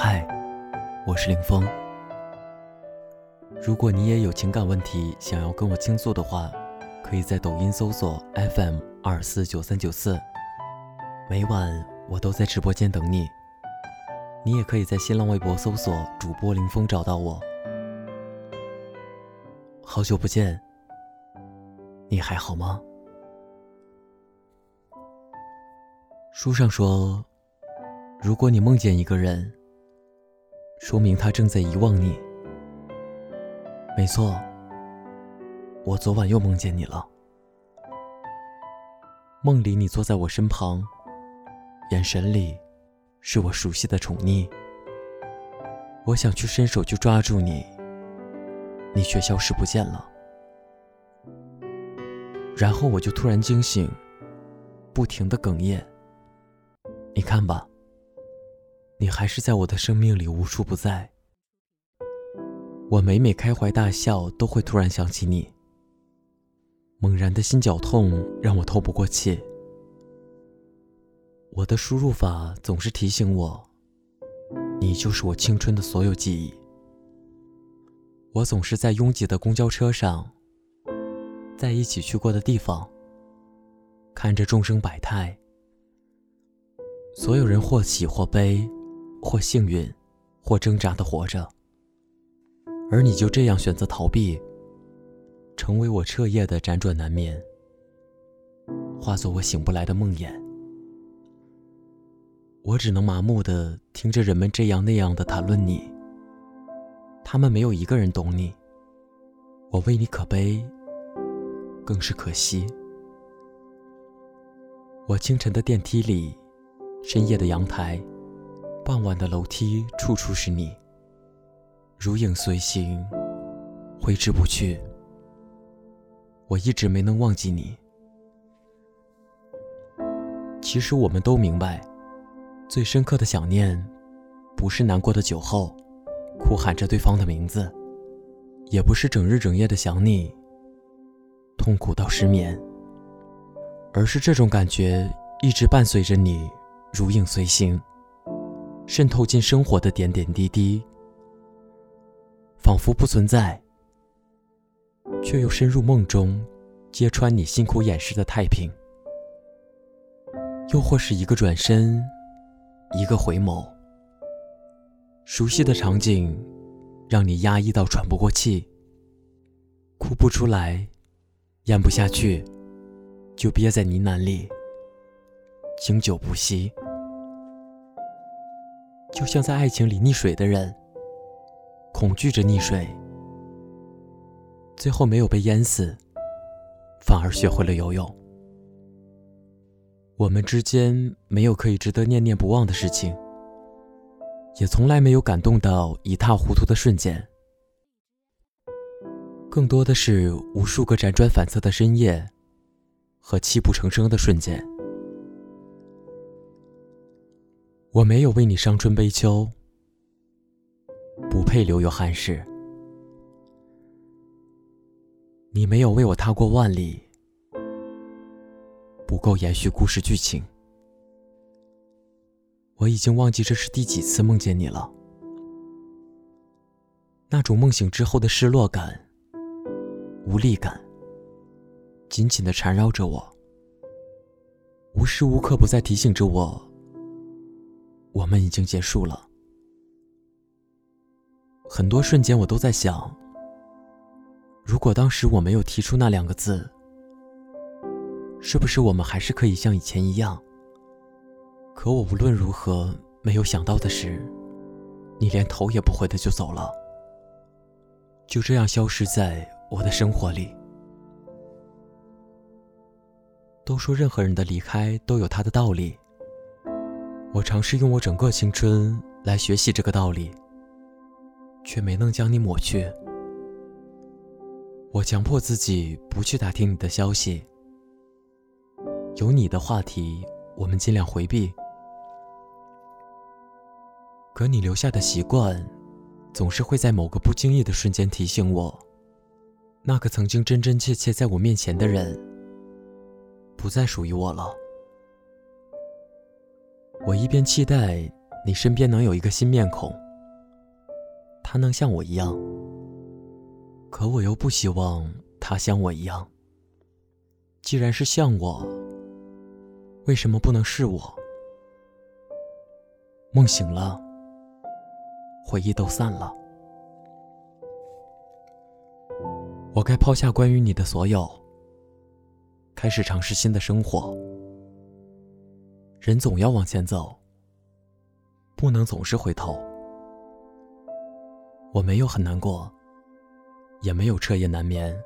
嗨，我是林峰。如果你也有情感问题想要跟我倾诉的话，可以在抖音搜索 FM 二四九三九四，每晚我都在直播间等你。你也可以在新浪微博搜索主播林峰找到我。好久不见，你还好吗？书上说，如果你梦见一个人，说明他正在遗忘你。没错，我昨晚又梦见你了。梦里你坐在我身旁，眼神里是我熟悉的宠溺。我想去伸手去抓住你，你却消失不见了。然后我就突然惊醒，不停的哽咽。你看吧，你还是在我的生命里无处不在。我每每开怀大笑，都会突然想起你。猛然的心绞痛让我透不过气。我的输入法总是提醒我，你就是我青春的所有记忆。我总是在拥挤的公交车上，在一起去过的地方，看着众生百态，所有人或喜或悲，或幸运，或挣扎的活着。而你就这样选择逃避，成为我彻夜的辗转难眠，化作我醒不来的梦魇。我只能麻木的听着人们这样那样的谈论你，他们没有一个人懂你。我为你可悲，更是可惜。我清晨的电梯里，深夜的阳台，傍晚的楼梯，处处是你。如影随形，挥之不去。我一直没能忘记你。其实我们都明白，最深刻的想念，不是难过的酒后，哭喊着对方的名字，也不是整日整夜的想你，痛苦到失眠，而是这种感觉一直伴随着你，如影随形，渗透进生活的点点滴滴。仿佛不存在，却又深入梦中，揭穿你辛苦掩饰的太平。又或是一个转身，一个回眸，熟悉的场景，让你压抑到喘不过气，哭不出来，咽不下去，就憋在呢喃里，经久不息。就像在爱情里溺水的人。恐惧着溺水，最后没有被淹死，反而学会了游泳。我们之间没有可以值得念念不忘的事情，也从来没有感动到一塌糊涂的瞬间，更多的是无数个辗转反侧的深夜和泣不成声的瞬间。我没有为你伤春悲秋。不配留有憾事，你没有为我踏过万里，不够延续故事剧情。我已经忘记这是第几次梦见你了，那种梦醒之后的失落感、无力感，紧紧的缠绕着我，无时无刻不在提醒着我，我们已经结束了。很多瞬间，我都在想：如果当时我没有提出那两个字，是不是我们还是可以像以前一样？可我无论如何没有想到的是，你连头也不回的就走了，就这样消失在我的生活里。都说任何人的离开都有他的道理，我尝试用我整个青春来学习这个道理。却没能将你抹去。我强迫自己不去打听你的消息，有你的话题，我们尽量回避。可你留下的习惯，总是会在某个不经意的瞬间提醒我，那个曾经真真切切在我面前的人，不再属于我了。我一边期待你身边能有一个新面孔，他能像我一样，可我又不希望他像我一样。既然是像我，为什么不能是我？梦醒了，回忆都散了，我该抛下关于你的所有，开始尝试新的生活。人总要往前走。不能总是回头。我没有很难过，也没有彻夜难眠。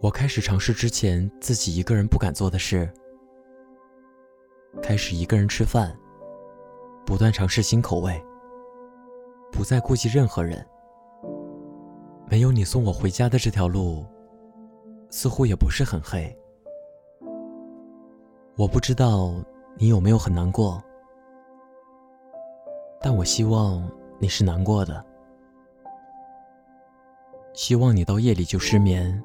我开始尝试之前自己一个人不敢做的事，开始一个人吃饭，不断尝试新口味，不再顾及任何人。没有你送我回家的这条路，似乎也不是很黑。我不知道你有没有很难过。但我希望你是难过的，希望你到夜里就失眠，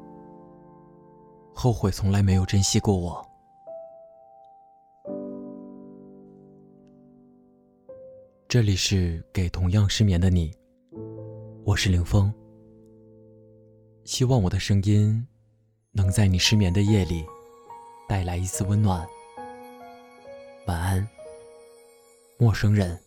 后悔从来没有珍惜过我。这里是给同样失眠的你，我是凌风。希望我的声音能在你失眠的夜里带来一丝温暖。晚安，陌生人。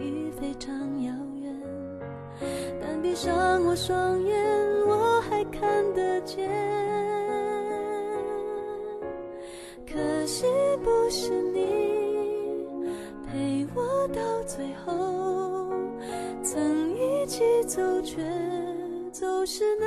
已非常遥远。但闭上我双眼，我还看得见。可惜不是你陪我到最后。曾一起走，却走失那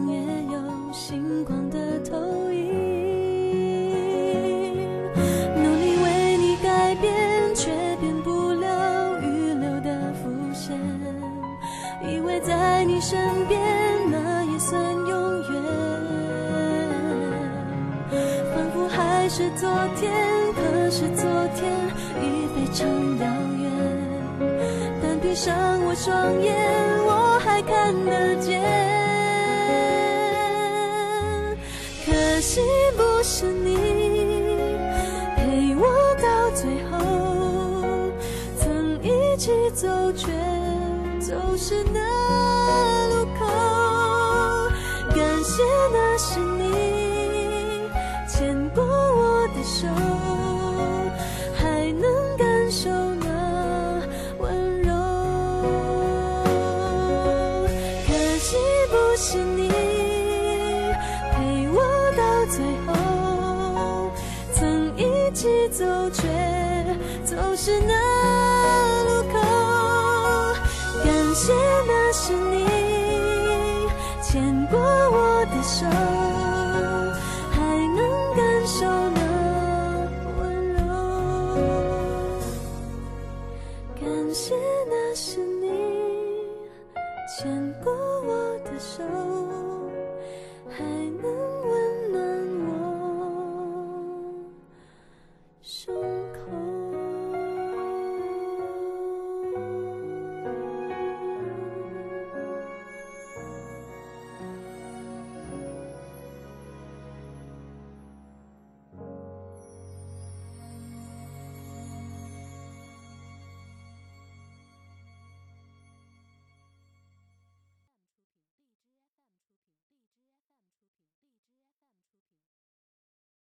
是昨天，可是昨天已非常遥远。但闭上我双眼，我还看得见。可惜不是你陪我到最后，曾一起走却走失那路口。感谢。那是你最后曾一起走却走失那路口。感谢那是你牵过我的手。